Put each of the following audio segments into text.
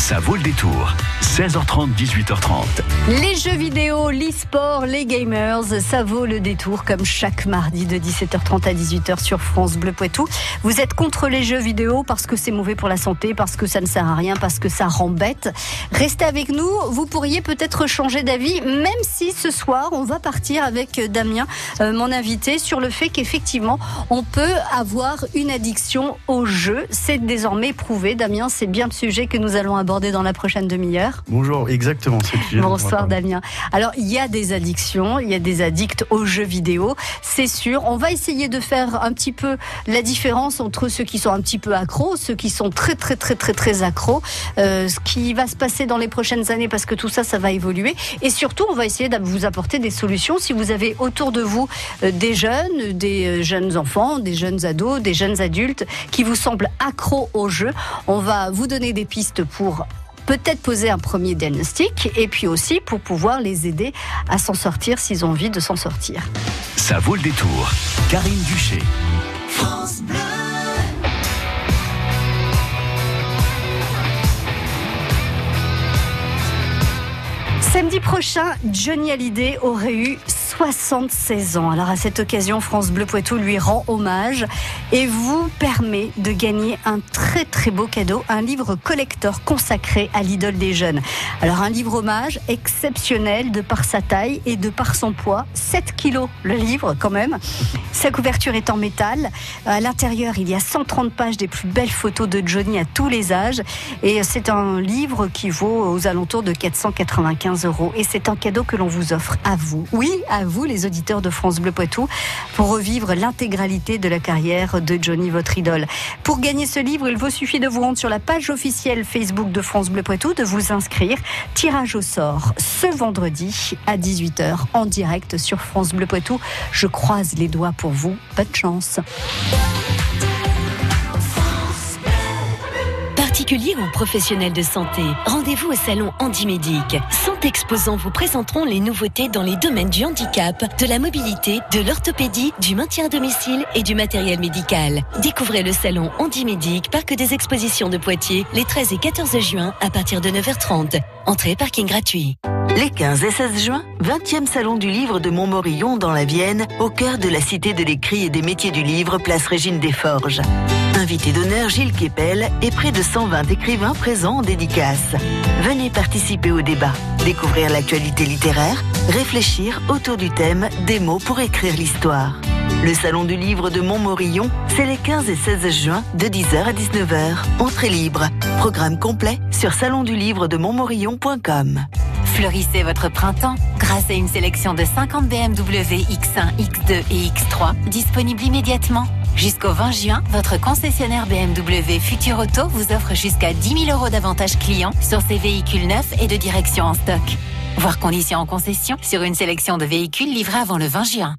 Ça vaut le détour. 16h30, 18h30. Les jeux vidéo, l'e-sport, les gamers, ça vaut le détour comme chaque mardi de 17h30 à 18h sur France Bleu Poitou. Vous êtes contre les jeux vidéo parce que c'est mauvais pour la santé, parce que ça ne sert à rien, parce que ça rend bête. Restez avec nous, vous pourriez peut-être changer d'avis, même si ce soir on va partir avec Damien, euh, mon invité, sur le fait qu'effectivement on peut avoir une addiction au jeu. C'est désormais prouvé. Damien, c'est bien le sujet que nous allons aborder dans la prochaine demi-heure. Bonjour, exactement. Bonsoir Damien. Alors il y a des addictions, il y a des addicts aux jeux vidéo, c'est sûr. On va essayer de faire un petit peu la différence entre ceux qui sont un petit peu accros, ceux qui sont très très très très très accros, euh, ce qui va se passer dans les prochaines années parce que tout ça, ça va évoluer. Et surtout, on va essayer de vous apporter des solutions si vous avez autour de vous euh, des jeunes, des euh, jeunes enfants, des jeunes ados, des jeunes adultes qui vous semblent accros au jeu. On va vous donner des pistes pour peut-être poser un premier diagnostic et puis aussi pour pouvoir les aider à s'en sortir s'ils ont envie de s'en sortir. Ça vaut le détour. Karine Duché. Samedi prochain, Johnny Hallyday aurait eu 76 ans. Alors à cette occasion, France Bleu Poitou lui rend hommage et vous permet de gagner un très très beau cadeau, un livre collector consacré à l'idole des jeunes. Alors un livre hommage exceptionnel de par sa taille et de par son poids, 7 kilos le livre quand même. Sa couverture est en métal. À l'intérieur, il y a 130 pages des plus belles photos de Johnny à tous les âges et c'est un livre qui vaut aux alentours de 495 euros et c'est un cadeau que l'on vous offre à vous. Oui, à vous vous, les auditeurs de France Bleu Poitou, pour revivre l'intégralité de la carrière de Johnny, votre idole. Pour gagner ce livre, il vous suffit de vous rendre sur la page officielle Facebook de France Bleu Poitou, de vous inscrire. Tirage au sort ce vendredi à 18h en direct sur France Bleu Poitou. Je croise les doigts pour vous. Bonne chance. Particuliers ou professionnels de santé, rendez-vous au salon Handimédic. 100 exposants vous présenteront les nouveautés dans les domaines du handicap, de la mobilité, de l'orthopédie, du maintien à domicile et du matériel médical. Découvrez le salon Handimédic, parc des expositions de Poitiers, les 13 et 14 juin à partir de 9h30. Entrée parking gratuit. Les 15 et 16 juin, 20e salon du livre de Montmorillon dans la Vienne, au cœur de la cité de l'écrit et des métiers du livre, place Régine des Forges. Invité d'honneur Gilles Kepel et près de 120 écrivains présents en dédicace. Venez participer au débat, découvrir l'actualité littéraire, réfléchir autour du thème des mots pour écrire l'histoire. Le salon du livre de Montmorillon, c'est les 15 et 16 juin de 10h à 19h. Entrée libre. Programme complet sur salonduLivre-de-montmorillon.com. Fleurissez votre printemps grâce à une sélection de 50 BMW X1, X2 et X3 disponibles immédiatement. Jusqu'au 20 juin, votre concessionnaire BMW Futur Auto vous offre jusqu'à 10 000 euros d'avantages clients sur ses véhicules neufs et de direction en stock. Voir conditions en concession sur une sélection de véhicules livrés avant le 20 juin.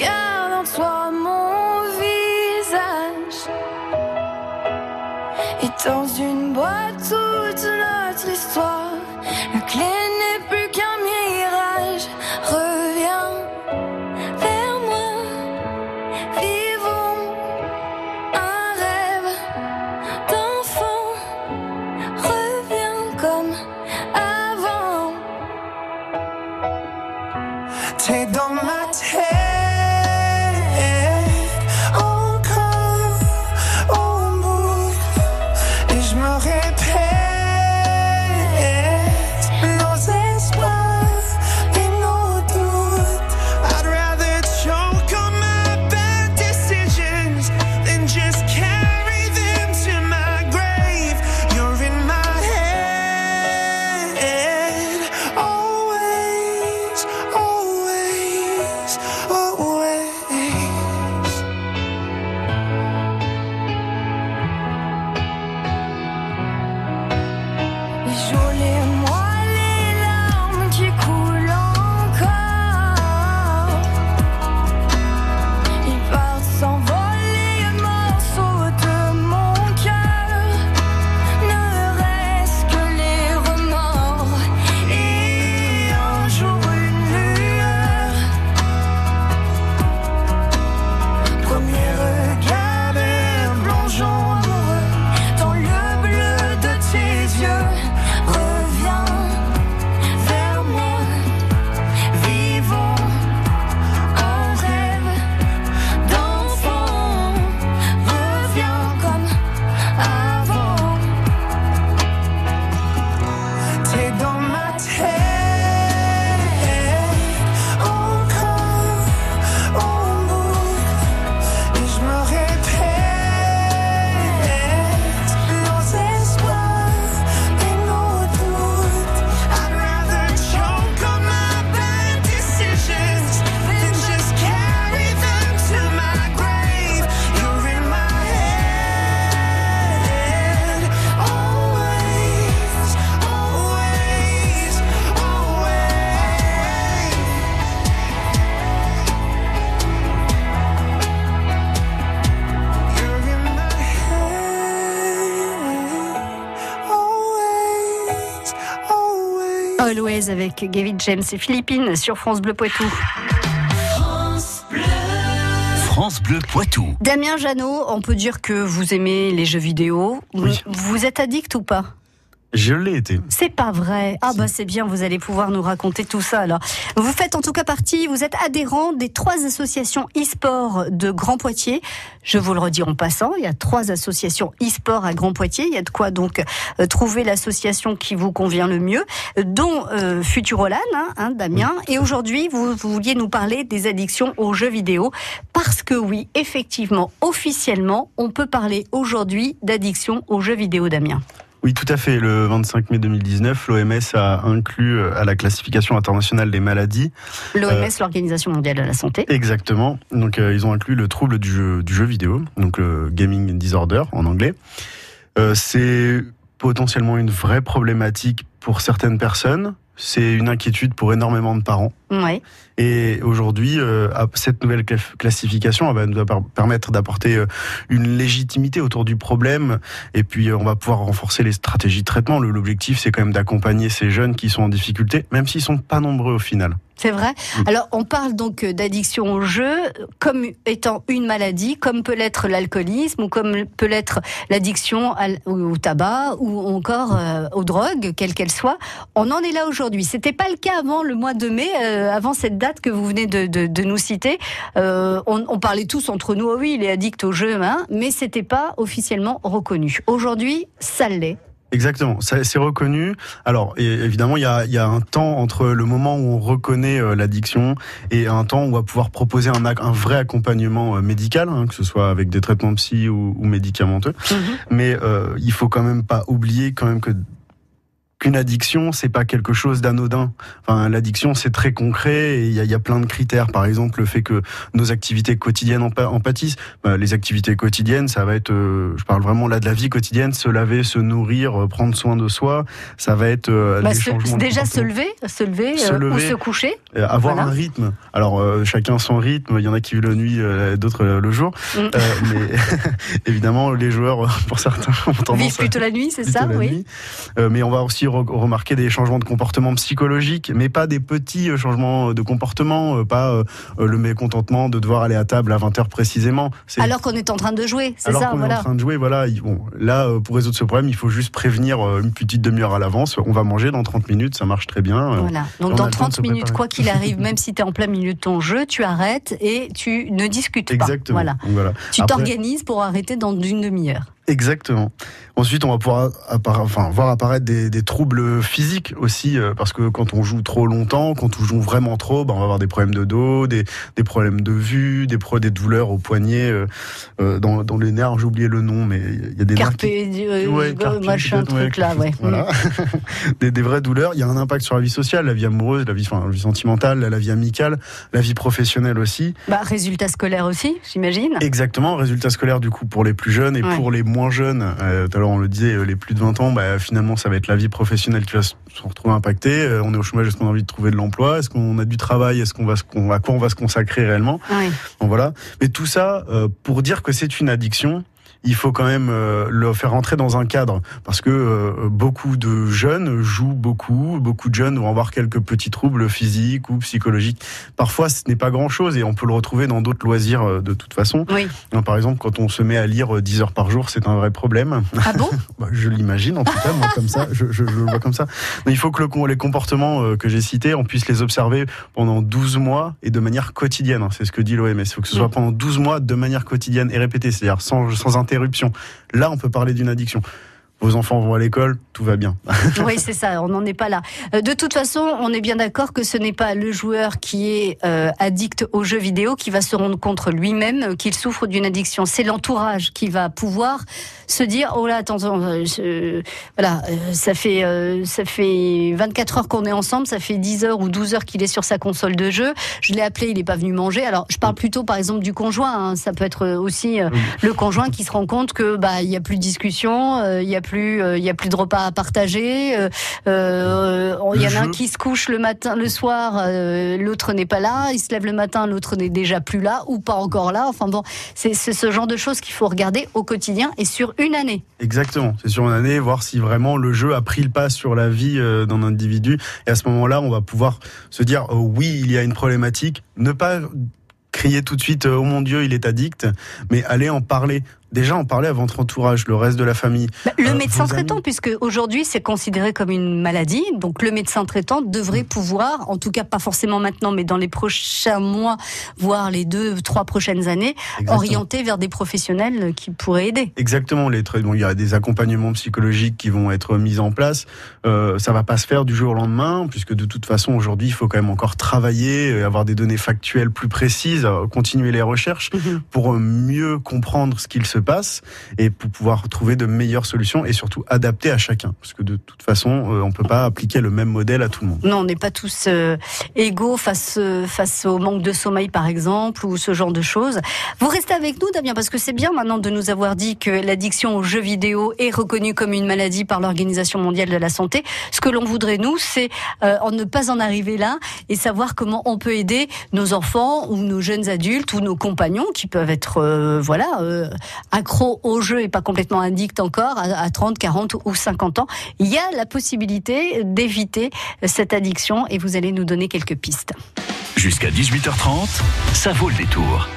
Tu gardes en toi mon visage. Et dans une boîte toute notre histoire, la clé avec Gavin James et Philippines sur France Bleu Poitou. France Bleu Poitou. Damien Jeannot, on peut dire que vous aimez les jeux vidéo. Vous êtes addict ou pas? Je l'ai été. C'est pas vrai. Ah bah c'est bien, vous allez pouvoir nous raconter tout ça alors. Vous faites en tout cas partie, vous êtes adhérent des trois associations e-sport de Grand Poitiers. Je vous le redis en passant, il y a trois associations e-sport à Grand Poitiers. Il y a de quoi donc euh, trouver l'association qui vous convient le mieux, dont euh, Futurolan, hein, hein, Damien. Et aujourd'hui, vous, vous vouliez nous parler des addictions aux jeux vidéo parce que oui, effectivement, officiellement, on peut parler aujourd'hui d'addiction aux jeux vidéo, Damien. Oui, tout à fait. Le 25 mai 2019, l'OMS a inclus euh, à la classification internationale des maladies. L'OMS, euh, l'Organisation mondiale de la santé. Exactement. Donc, euh, ils ont inclus le trouble du jeu, du jeu vidéo, donc le gaming disorder en anglais. c'est potentiellement une vraie problématique pour certaines personnes. C'est une inquiétude pour énormément de parents. Ouais. Et aujourd'hui, euh, cette nouvelle classification va nous permettre d'apporter euh, une légitimité autour du problème. Et puis, euh, on va pouvoir renforcer les stratégies de traitement. L'objectif, c'est quand même d'accompagner ces jeunes qui sont en difficulté, même s'ils sont pas nombreux au final. C'est vrai. Alors, on parle donc d'addiction au jeu comme étant une maladie, comme peut l'être l'alcoolisme ou comme peut l'être l'addiction au tabac ou encore aux drogues, quelles qu'elles soient. On en est là aujourd'hui. C'était pas le cas avant le mois de mai, avant cette date que vous venez de, nous citer, euh, on, parlait tous entre nous, oh oui, il est addict au jeu, hein, mais c'était pas officiellement reconnu. Aujourd'hui, ça l'est. Exactement, c'est reconnu. Alors évidemment, il y a, un temps entre le moment où on reconnaît euh, l'addiction et un temps où on va pouvoir proposer un, un vrai accompagnement euh, médical, hein, que ce soit avec des traitements psy ou, médicamenteux. Mm-hmm. Mais il faut quand même pas oublier quand même que qu'une addiction, c'est pas quelque chose d'anodin. Enfin, l'addiction, c'est très concret et il y a, y a, plein de critères. Par exemple, le fait que nos activités quotidiennes en, en pâtissent. Bah, les activités quotidiennes, ça va être, euh, je parle vraiment là de la vie quotidienne, se laver, se nourrir, euh, prendre soin de soi. Ça va être euh, bah, déjà se lever, se lever, ou se coucher. avoir un rythme. Alors chacun son rythme. Il y en a qui vivent la nuit, d'autres le jour. Mm. mais évidemment, les joueurs, pour certains, ont tendance vivent plutôt la nuit, c'est ça, oui. mais on va aussi remarquer des changements de comportement psychologique, mais pas des petits euh, changements de comportement, euh, pas euh, le mécontentement de devoir aller à table à 20h précisément. Alors qu'on est en train de jouer, c'est ça Alors qu'on est en train de jouer, voilà. Bon, là, pour résoudre ce problème, il faut juste prévenir une petite demi-heure à l'avance. On va manger dans 30 minutes, ça marche très bien. Voilà. Donc dans 30 minutes, quoi qu'il arrive, même si tu es en plein milieu de ton jeu, tu arrêtes et tu ne discutes pas. Exactement. Voilà. voilà. Tu t'organises pour arrêter dans une demi-heure. Exactement. Ensuite, on va pouvoir enfin, voir apparaître des, troubles physiques aussi, euh, parce que quand on joue trop longtemps, quand on joue vraiment trop, ben, on va avoir des problèmes de dos, des, problèmes de vue, des, des douleurs au poignet, euh, euh, dans, dans, les nerfs, j'ai oublié le nom, mais il y a des carpe, nerfs machin, truc là, ouais. Voilà. des, des, vraies douleurs. Il y a un impact sur la vie sociale, la vie amoureuse, la vie, enfin, la vie sentimentale, la vie amicale, la vie professionnelle aussi. Bah, résultats scolaires aussi, j'imagine. Exactement, résultats scolaires du coup pour les plus jeunes et pour les moins moins jeunes, euh, tout à l'heure on le disait, euh, les plus de 20 ans, bah, finalement ça va être la vie professionnelle qui va se retrouver impactée. Euh, on est au chômage, est-ce qu'on a envie de trouver de l'emploi? Est-ce qu'on a du travail? Est-ce qu'on va, à quoi on va se consacrer réellement? Oui. Bon, voilà. Mais tout ça, pour dire que c'est une addiction, il faut quand même euh, le faire rentrer dans un cadre parce que euh, beaucoup de jeunes jouent beaucoup, beaucoup de jeunes vont avoir quelques petits troubles physiques ou psychologiques. Parfois, ce n'est pas grand-chose et on peut le retrouver dans d'autres loisirs euh, de toute façon. Oui. Par exemple, quand on se met à lire euh, 10 heures par jour, c'est un vrai problème. Ah bon Bah, je l'imagine en tout cas, moi comme ça, je, je- je le vois comme ça. Mais il faut que le- les comportements que j'ai cités, on puisse les observer pendant 12 mois et de manière quotidienne. hein. C'est ce que dit l'OMS. Il faut que ce soit pendant 12 mois de manière quotidienne et répétée, c'est-à-dire sans, sans Là, on peut parler d'une addiction. Vos enfants vont à l'école, tout va bien. Oui, c'est ça, on n'en est pas là. Euh, De toute façon, on est bien d'accord que ce n'est pas le joueur qui est euh, addict aux jeux vidéo qui va se rendre compte lui-même euh, qu'il souffre d'une addiction. C'est l'entourage qui va pouvoir se dire oh là attends, euh, je- voilà euh, ça fait ça fait 24 heures qu'on est ensemble ça fait 10 heures ou 12 heures qu'il est sur sa console de jeu je l'ai appelé il n'est pas venu manger alors je parle plutôt par exemple du conjoint hein. ça peut être aussi le conjoint qui se rend compte que bah il y a plus de discussion il y a plus euh, il y a plus de repas à partager euh, euh, il y en a un qui se couche le matin le soir l'autre n'est pas là il se lève le matin l'autre n'est déjà plus là ou pas encore là enfin bon c'est ce genre de choses qu'il faut regarder au quotidien et sur une année Exactement. C'est sur une année, voir si vraiment le jeu a pris le pas sur la vie d'un individu. Et à ce moment-là, on va pouvoir se dire, oh, oui, il y a une problématique. Ne pas crier tout de suite, oh mon Dieu, il est addict, mais aller en parler. Déjà en parler à votre entourage, le reste de la famille. Bah, Le Euh, médecin amis. traitant, puisque aujourd'hui c'est considéré comme une maladie, donc le médecin traitant devrait pouvoir, en tout cas pas forcément maintenant, mais dans les prochains mois, voire les deux, trois prochaines années, Exactement. orienter vers des professionnels qui pourraient aider. Exactement, les tra- bon, il y a des accompagnements psychologiques qui vont être mis en place. Euh, ça va pas se faire du jour au lendemain, puisque de toute façon aujourd'hui, il faut quand même encore travailler, avoir des données factuelles plus précises, euh, continuer les recherches pour euh, mieux comprendre ce qu'il se passe et pour pouvoir trouver de meilleures solutions et surtout adapter à chacun, parce que de toute façon, euh, on peut pas appliquer le même modèle à tout le monde. Non, on n'est pas tous euh, égaux face euh, face au manque de sommeil, par exemple, ou ce genre de choses. Vous restez avec nous, Damien, parce que c'est bien maintenant de nous avoir dit que l'addiction aux jeux vidéo est reconnue comme une maladie par l'Organisation mondiale de la santé. Ce que l'on voudrait nous, c'est en ne pas en arriver là et savoir comment on peut aider nos enfants ou nos jeunes adultes ou nos compagnons qui peuvent être voilà euh, accros au jeu et pas complètement addicts encore à, à 30, 40 ou 50 ans. Il y a la possibilité d'éviter cette addiction et vous allez nous donner quelques pistes. Jusqu'à 18h30, ça vaut le détour.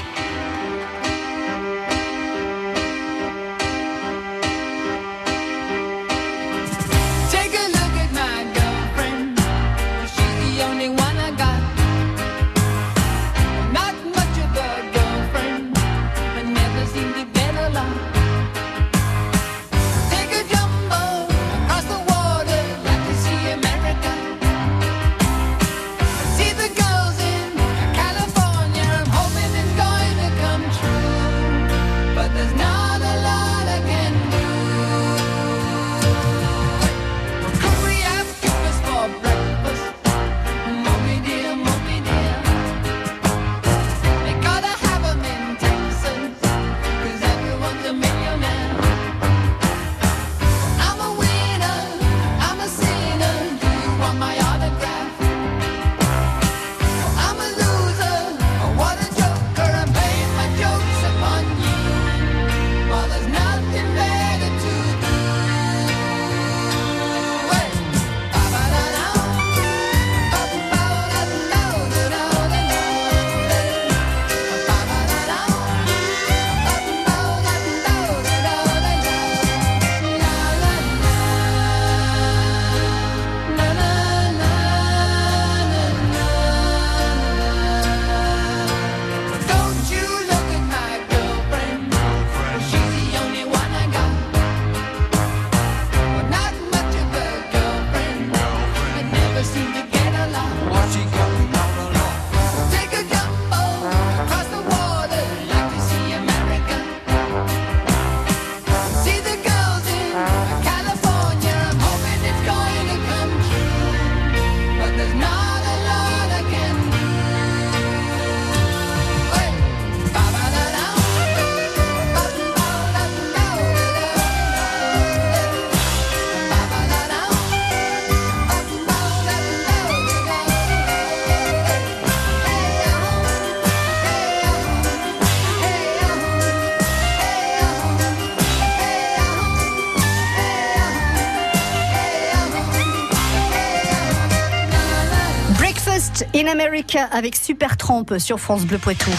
Avec Super Trump sur France Bleu Poitou.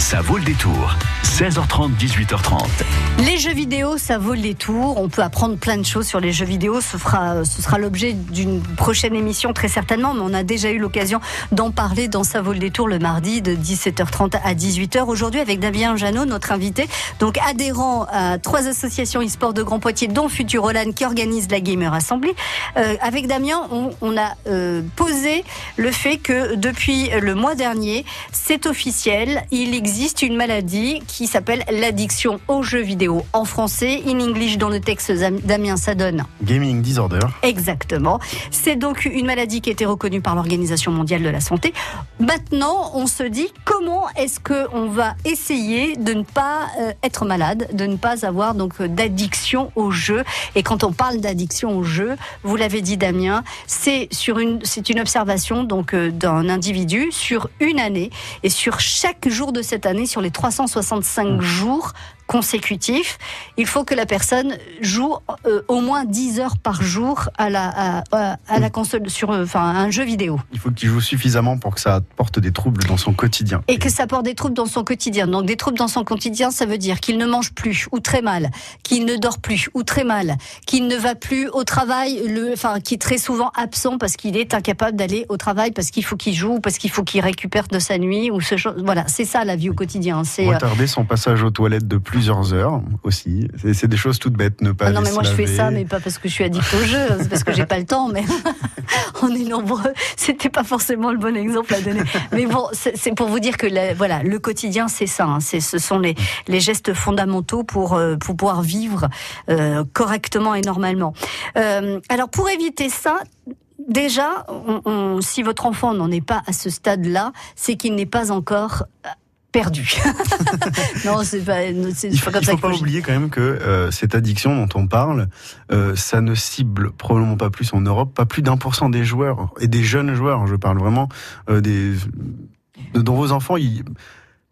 Ça vaut le détour. 16h30, 18h30. Les jeux vidéo, ça vaut le détour. On peut apprendre plein de choses sur les jeux vidéo. Ce, sera l'objet d'une prochaine émission très certainement, mais on a déjà eu l'occasion d'en parler dans Ça vaut le détour le mardi de 17h30 à 18h. Aujourd'hui avec Damien Janot, notre invité, donc adhérent à trois associations e-sport de Grand Poitiers, dont Futurolan qui organise la Gamer Assembly. Euh, avec Damien, on, on a euh, posé le fait que depuis le mois dernier, c'est officiel, il existe une maladie qui s'appelle l'addiction aux jeux vidéo en français. In English, dans le texte Damien, ça donne Gaming disorder. Exactement. C'est donc une maladie qui a été reconnue par l'Organisation mondiale de la santé. Maintenant, on se dit comment est-ce que on va essayer de ne pas euh, être malade, de ne pas avoir donc d'addiction au jeu? Et quand on parle d'addiction au jeu, vous l'avez dit Damien, c'est sur une c'est une observation donc euh, d'un individu sur une année et sur chaque jour de cette année sur les 365 jours consécutifs, il faut que la personne joue euh, au moins 10 heures par jour à la, à, à la console, sur euh, enfin, un jeu vidéo. Il faut qu'il joue suffisamment pour que ça apporte des troubles dans son quotidien. Et que ça apporte des troubles dans son quotidien. Donc des troubles dans son quotidien, ça veut dire qu'il ne mange plus ou très mal, qu'il ne dort plus ou très mal, qu'il ne va plus au travail, le, enfin, qui est très souvent absent parce qu'il est incapable d'aller au travail parce qu'il faut qu'il joue, parce qu'il faut qu'il récupère de sa nuit ou ce genre. Voilà, c'est ça la vie au quotidien. C'est euh, retarder son passage aux toilettes de plusieurs heures aussi. C'est des choses toutes bêtes, ne pas. Ah non, mais moi je fais ça, mais pas parce que je suis addict au jeu, c'est parce que j'ai pas le temps. Mais on est nombreux. C'était pas forcément le bon exemple à donner. Mais bon, c'est pour vous dire que la- voilà, le quotidien, c'est ça. hein. C'est ce sont les, les gestes fondamentaux pour euh, pour pouvoir vivre euh, correctement et normalement. Euh, alors pour éviter ça. Déjà, on- on- si votre enfant n'en est pas à ce stade-là, c'est qu'il n'est pas encore perdu. non, c'est pas, c'est Il pas faut, comme il ça faut qu'il pas faut- oublier quand même que euh, cette addiction dont on parle, euh, ça ne cible probablement pas plus en Europe, pas plus d'un pour cent des joueurs et des jeunes joueurs. Je parle vraiment euh, des de- dont vos enfants, ils,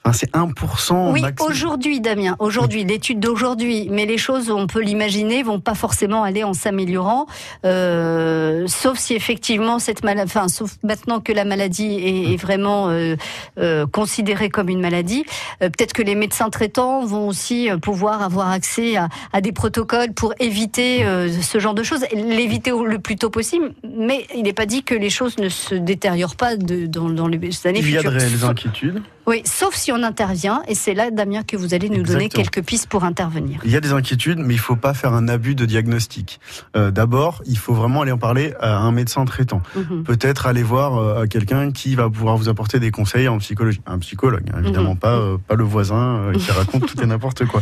enfin, c'est 1% Oui, aujourd'hui, Damien, aujourd'hui, l'étude d'aujourd'hui, mais les choses, on peut l'imaginer, vont pas forcément aller en s'améliorant, euh, sauf si effectivement cette maladie, enfin, sauf maintenant que la maladie est, est vraiment euh, euh, considérée comme une maladie, peut-être que les médecins traitants vont aussi pouvoir avoir accès à, à des protocoles pour éviter euh, ce genre de choses, l'éviter le plus tôt possible, mais il n'est pas dit que les choses ne se détériorent pas de, dans, dans les années Il y a de futures. réelles inquiétudes. oui, sauf si on intervient, et c'est là, Damien, que vous allez nous donner quelques pistes pour intervenir. Il y a des inquiétudes, mais il faut pas faire un abus de diagnostic. Euh, D'abord, il faut vraiment aller en parler à un médecin traitant. Mhm. Peut-être aller voir euh, quelqu'un qui va pouvoir vous apporter des conseils en psychologie. Un psychologue, hein, évidemment Mhm. pas euh, pas le voisin euh, qui raconte tout et n'importe quoi.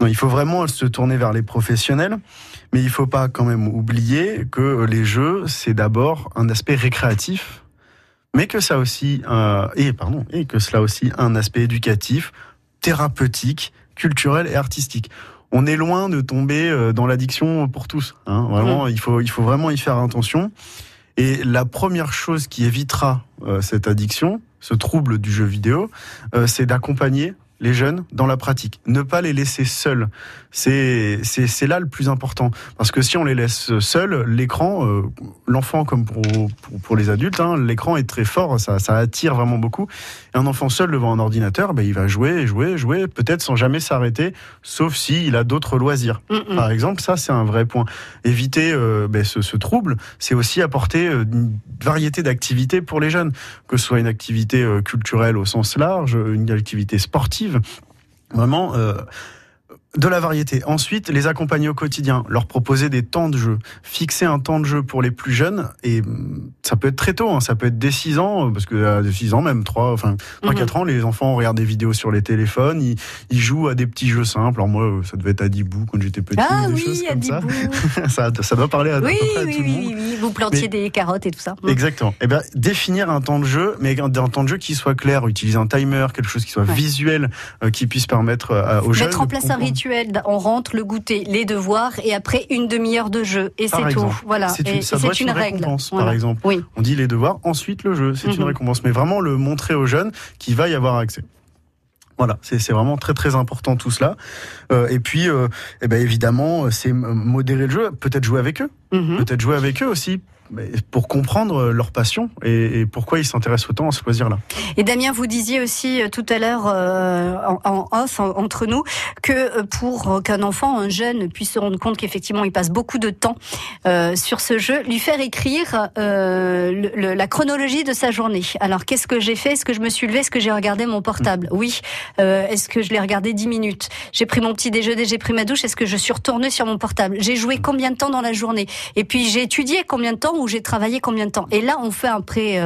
Non, il faut vraiment se tourner vers les professionnels, mais il faut pas quand même oublier que les jeux c'est d'abord un aspect récréatif, mais que ça aussi euh, et pardon et que cela a aussi un aspect éducatif, thérapeutique, culturel et artistique. On est loin de tomber euh, dans l'addiction pour tous. Hein. Vraiment, il faut il faut vraiment y faire attention. Et la première chose qui évitera euh, cette addiction, ce trouble du jeu vidéo, euh, c'est d'accompagner les jeunes dans la pratique. Ne pas les laisser seuls. C'est c'est c'est là le plus important. Parce que si on les laisse seuls, l'écran, euh, l'enfant comme pour, pour, pour les adultes, hein, l'écran est très fort, ça, ça attire vraiment beaucoup. Et un enfant seul devant un ordinateur, ben, il va jouer, jouer, jouer, peut-être sans jamais s'arrêter, sauf s'il a d'autres loisirs. Mhm. Par exemple, ça c'est un vrai point. Éviter euh, ben, ce, ce trouble, c'est aussi apporter euh, une variété d'activités pour les jeunes, que ce soit une activité culturelle au sens large, une activité sportive, vraiment. euh, de la variété. Ensuite, les accompagner au quotidien, leur proposer des temps de jeu, fixer un temps de jeu pour les plus jeunes, et ça peut être très tôt, hein, ça peut être dès 6 ans, parce que à 6 ans même, 3, enfin 3 Mhm. 4 ans, les enfants regardent des vidéos sur les téléphones, ils, ils jouent à des petits jeux simples. Alors moi, euh, ça devait être Adibou quand j'étais petit, Ah des choses oui, comme ça. Ça. Ça doit parler à, à Oui, peu près à oui, tout le monde. oui, oui, vous plantiez Mais- des carottes et tout ça. Exactement. Eh bien, définir un temps de jeu, mais un un temps de jeu qui soit clair, utiliser un timer, quelque chose qui soit Ouais. visuel, euh, qui puisse permettre euh, aux jeunes Mettre en place un comprendre. rituel, on rentre le goûter, les devoirs, et après une demi-heure de jeu, et c'est tout. Voilà. C'est Et- une, et être une, règle. Voilà. par exemple. Oui. On dit les devoirs, ensuite le jeu, c'est une Mhm. récompense. Mais vraiment le montrer aux jeunes qu'il va y avoir accès. Voilà, c'est vraiment très très important tout cela. Euh, et puis, euh, eh ben évidemment, c'est m- modérer le jeu, peut-être jouer avec eux, Mhm. peut-être jouer avec eux aussi pour comprendre leur passion et, et pourquoi ils s'intéressent autant à ce loisir-là. Et Damien, vous disiez aussi euh, tout à l'heure euh, en, en, off en, entre nous que euh, pour qu'un enfant, un jeune puisse se rendre compte qu'effectivement il passe beaucoup de temps euh, sur ce jeu, lui faire écrire euh, le, le, la chronologie de sa journée. Alors qu'est-ce que j'ai fait? Est-ce que je me suis levé Est-ce que j'ai regardé mon portable? Oui. Euh, Est-ce que je l'ai regardé 10 minutes? J'ai pris mon petit déjeuner, j'ai pris ma douche. Est-ce que je suis retournée sur mon portable? J'ai joué combien de temps dans la journée? Et puis j'ai étudié combien de temps ou j'ai travaillé combien de temps. Et là on fait un pré,